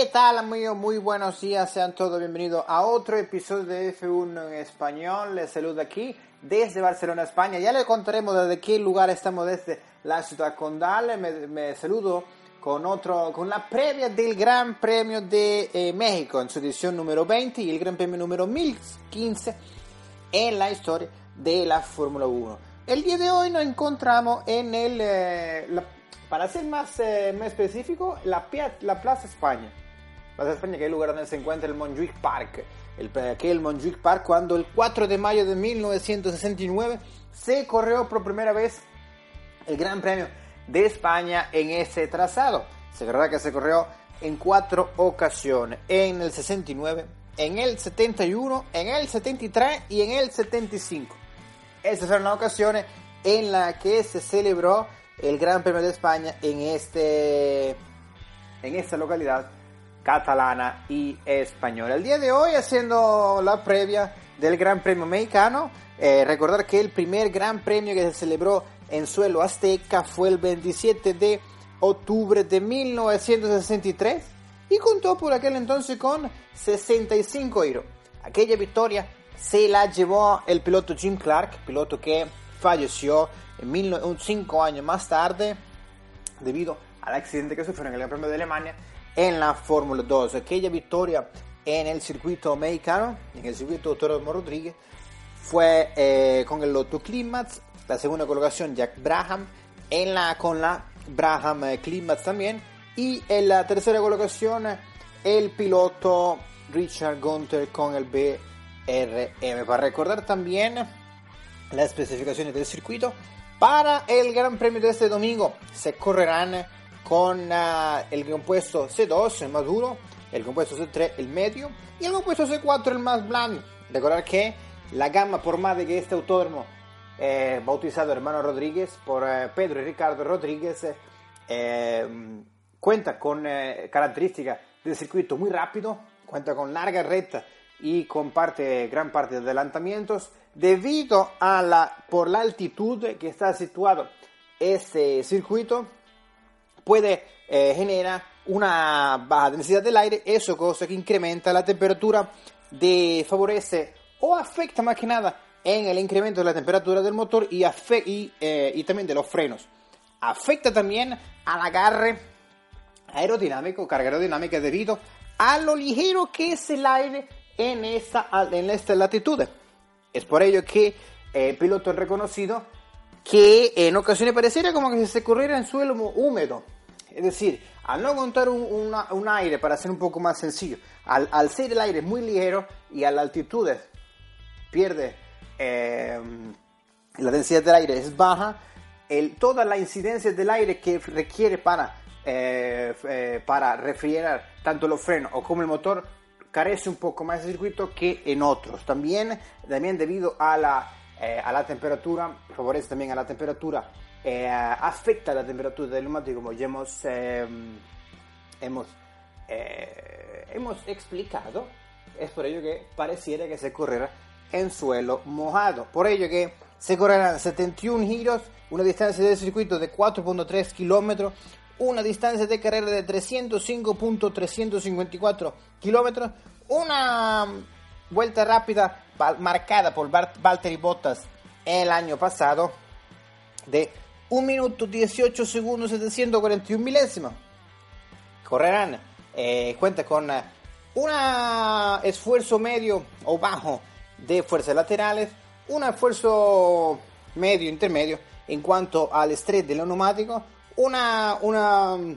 ¿Qué tal amigos? Muy buenos días, sean todos bienvenidos a otro episodio de F1 en español. Les saludo aquí desde Barcelona, España. Ya les contaremos desde qué lugar estamos desde la ciudad condal. Me, me saludo con, otro, con la previa del Gran Premio de eh, México en su edición número 20 y el Gran Premio número 1015 en la historia de la Fórmula 1. El día de hoy nos encontramos en el, eh, la- para ser más, eh, más específico, la, la Plaza España. Plaza España, que es el lugar donde se encuentra el Montjuic Park. El, que es el Montjuic Park cuando el 4 de mayo de 1969 se corrió por primera vez el Gran Premio de España en ese trazado. Se verdad que se corrió en cuatro ocasiones, en el 69, en el 71, en el 73 y en el 75. Esas fueron las ocasiones en las que se celebró el Gran Premio de España en, este, en esta localidad catalana y española. El día de hoy, haciendo la previa del Gran Premio mexicano, eh, recordar que el primer Gran Premio que se celebró en suelo azteca fue el 27 de octubre de 1963 y contó por aquel entonces con 65 euros. Aquella victoria se la llevó el piloto Jim Clark, piloto que falleció en 5 años más tarde debido al accidente que sufrió en el Gran Premio de Alemania en la Fórmula 2. Aquella victoria en el circuito mexicano, en el circuito Autódromo Rodríguez, fue eh, con el Lotto Climax, la segunda colocación Jack Braham, en la, con la Braham eh, Climax también, y en la tercera colocación el piloto Richard Gunther con el BRM. Para recordar también las especificaciones del circuito, para el Gran Premio de este domingo se correrán con ah, el compuesto C2, el más duro, el compuesto C3, el medio, y el compuesto C4, el más blando. Recordar que la gama por más de que este autódromo, eh, bautizado Hermano Rodríguez por eh, Pedro y Ricardo Rodríguez, eh, cuenta con características del circuito muy rápido, cuenta con larga recta y con parte, gran parte de adelantamientos, debido a la, por la altitud que está situado este circuito, puede eh, generar una baja densidad del aire, eso cosa que incrementa la temperatura de favorece o afecta más que nada en el incremento de la temperatura del motor y, y, eh, y también de los frenos. Afecta también al agarre aerodinámico, carga aerodinámica debido a lo ligero que es el aire en esta, en esta latitud. Es por ello que eh, el piloto ha reconocido que en ocasiones pareciera como que se corriera en suelo húmedo. Es decir, al no contar un, aire para ser un poco más sencillo, al, ser el aire muy ligero y a la altitud pierde eh, la densidad del aire es baja, el, toda la incidencia del aire que requiere para, eh, eh, para refrigerar tanto los frenos o como el motor carece un poco más de circuito que en otros. También, también debido a la, eh, a la temperatura, favorece también a la temperatura, eh, afecta la temperatura del neumático como ya hemos, eh, hemos, eh, hemos explicado. Es por ello que pareciera que se correrá en suelo mojado. Por ello que se correrán 71 giros, una distancia de circuito de 4.3 kilómetros, una distancia de carrera de 305.354 kilómetros, una vuelta rápida marcada por Valtteri Bottas el año pasado de 1 minuto 18 segundos 741 milésimas. Correrán, eh, cuenta con un esfuerzo medio o bajo de fuerzas laterales, un esfuerzo medio intermedio en cuanto al estrés del neumático, una, una mm,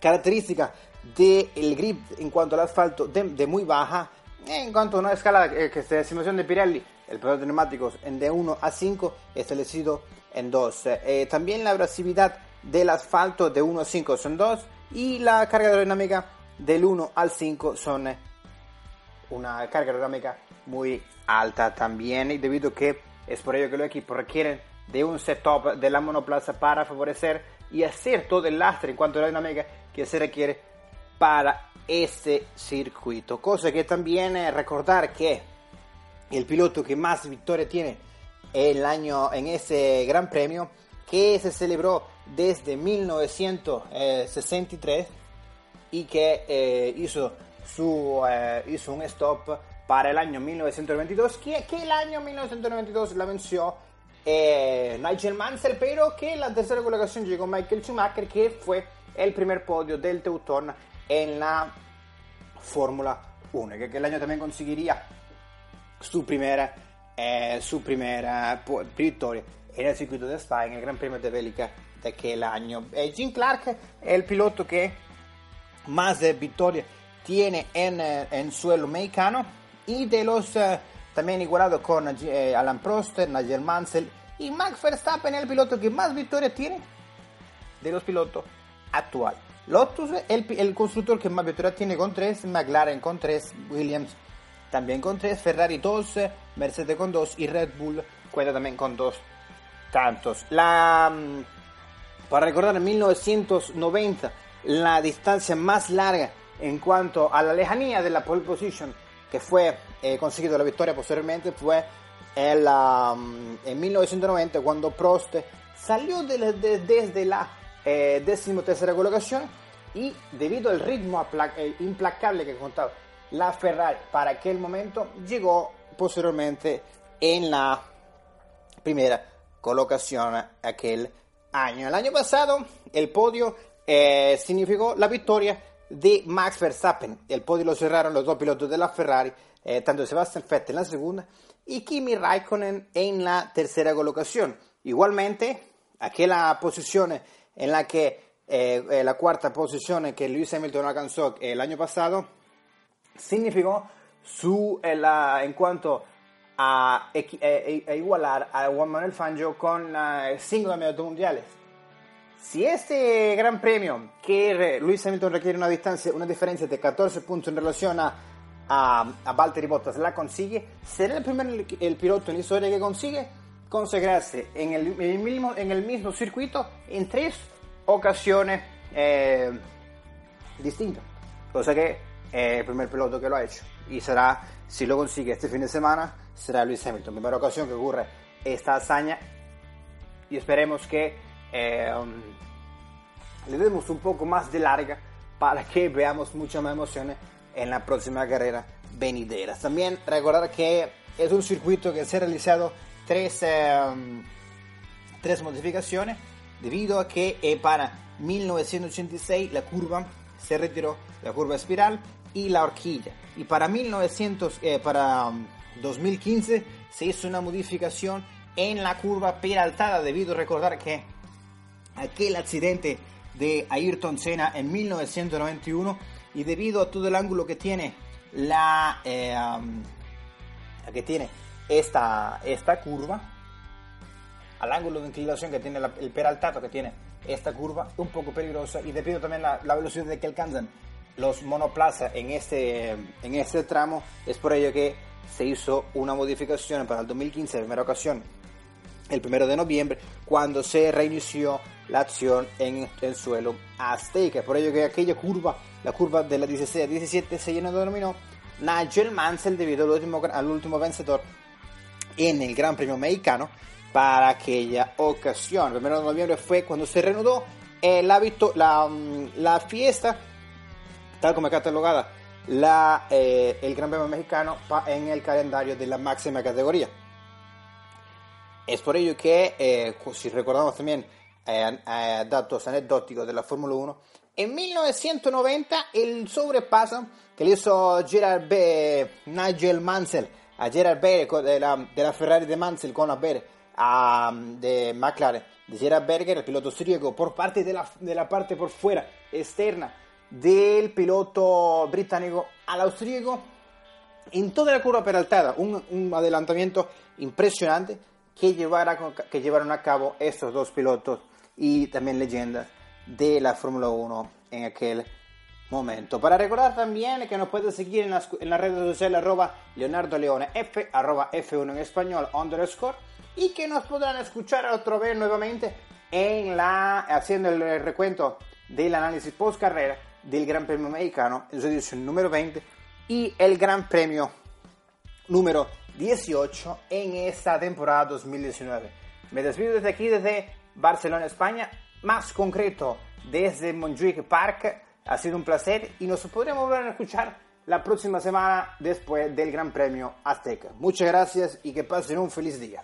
característica del grip en cuanto al asfalto de, de muy baja, en cuanto a una escala eh, que es de estimación de Pirelli el paquete de neumáticos en de 1 a 5 establecido en 2. Eh, también la abrasividad del asfalto de 1 a 5 son 2 y la carga aerodinámica del 1 al 5 son una carga aerodinámica muy alta también y debido que es por ello que los equipos requieren de un setup de la monoplaza para favorecer y hacer todo el lastre en cuanto a aerodinámica que se requiere para este circuito. Cosa que también es recordar que el piloto que más victorias tiene el año en ese gran premio que se celebró desde 1963 y que eh, hizo, su, eh, hizo un stop para el año 1992, que, que el año 1992 la venció eh, Nigel Mansell, pero que la tercera colocación llegó Michael Schumacher, que fue el primer podio del Teuton en la Fórmula 1, que aquel año también conseguiría su primera, eh, su primera victoria en el circuito de Spa, en el Gran Premio de Bélgica de aquel año. Eh, Jim Clark es el piloto que más victorias tiene en, eh, en suelo mexicano y de los también igualado con Alan Prost, Nigel Mansell y Max Verstappen el piloto que más victorias tiene de los pilotos actuales. Lotus, el, el constructor que más victorias tiene con 3, McLaren con 3, Williams también con 3, Ferrari 2, Mercedes con 2 y Red Bull cuenta también con 2 tantos. La, mm, para recordar, en 1990, la distancia más larga en cuanto a la lejanía de la pole position que fue eh, conseguido la victoria posteriormente fue el, um, en 1990 cuando Prost salió de, de, desde la eh, decimotercera colocación y debido al ritmo eh, implacable que contaba la Ferrari para aquel momento llegó posteriormente en la primera colocación aquel año. El año pasado el podio eh, significó la victoria de Max Verstappen. El podio lo cerraron los dos pilotos de la Ferrari, eh, tanto Sebastian Vettel en la segunda y Kimi Raikkonen en la tercera colocación. Igualmente, aquella posición en la que eh, eh, la cuarta posición que Lewis Hamilton alcanzó el año pasado significó su, en cuanto a, igualar a Juan Manuel Fangio con cinco campeonatos mundiales. Si este gran premio, que Lewis Hamilton requiere una distancia, una diferencia de 14 puntos en relación a, a, a Valtteri Bottas, la consigue, será el primer el, piloto en la historia que consigue consagrarse en el, mismo, en el mismo circuito en tres ocasiones eh, distintas. Cosa que es el primer piloto que lo ha hecho. Y será, si lo consigue este fin de semana, será Lewis Hamilton. Primera ocasión que ocurre esta hazaña. Y esperemos que eh, le demos un poco más de larga para que veamos muchas más emociones en la próxima carrera venidera. También recordar que es un circuito que se ha realizado tres, em, tres modificaciones debido a que eh, para 1986 la curva se retiró, la curva espiral y la horquilla. Y para, 1900, eh, para 2015 se hizo una modificación en la curva peraltada debido a recordar que aquel accidente de Ayrton Senna en 1991 y debido a todo el ángulo que tiene la eh, que tiene esta, esta curva al ángulo de inclinación que tiene el peraltato que tiene esta curva un poco peligrosa y debido también a la, velocidad de que alcanzan los monoplazas en este, en este tramo es por ello que se hizo una modificación para el 2015 primera ocasión el primero de noviembre cuando se reinició la acción en el suelo azteca. Por ello que aquella curva, la curva de la 16 a 17, se denominó Nigel Mansell debido al último, al último vencedor en el Gran Premio Mexicano para aquella ocasión. El 1 de noviembre fue cuando se reanudó el hábito, la, mm, la, fiesta, tal como catalogada la, eh, el Gran Premio Mexicano en el calendario de la máxima categoría. Es por ello que, eh, si recordamos también eh, eh, datos anecdóticos de la Fórmula 1, en 1990 el sobrepaso que le hizo Gerard B, Nigel Mansell a Gerard Berger de la, de la Ferrari de Mansell con la Berger a, de McLaren, de Gerard Berger, el piloto austríaco, por parte de la, de la parte por fuera externa del piloto británico al austríaco en toda la curva peraltada, un, adelantamiento impresionante que, que llevaron a cabo estos dos pilotos y también leyendas de la Fórmula 1 en aquel momento. Para recordar también que nos puedes seguir en las, en las redes sociales arroba Leonardo Leone F, arroba F1 en español, underscore, y que nos podrán escuchar otra vez nuevamente en la, haciendo el recuento del análisis post carrera del Gran Premio Mexicano en su edición número 20 y el Gran Premio número 18 en esta temporada 2019. Me despido desde aquí, desde Barcelona, España, más concreto desde Montjuic Park. Ha sido un placer y nos podremos volver a escuchar la próxima semana después del Gran Premio Azteca. Muchas gracias y que pasen un feliz día.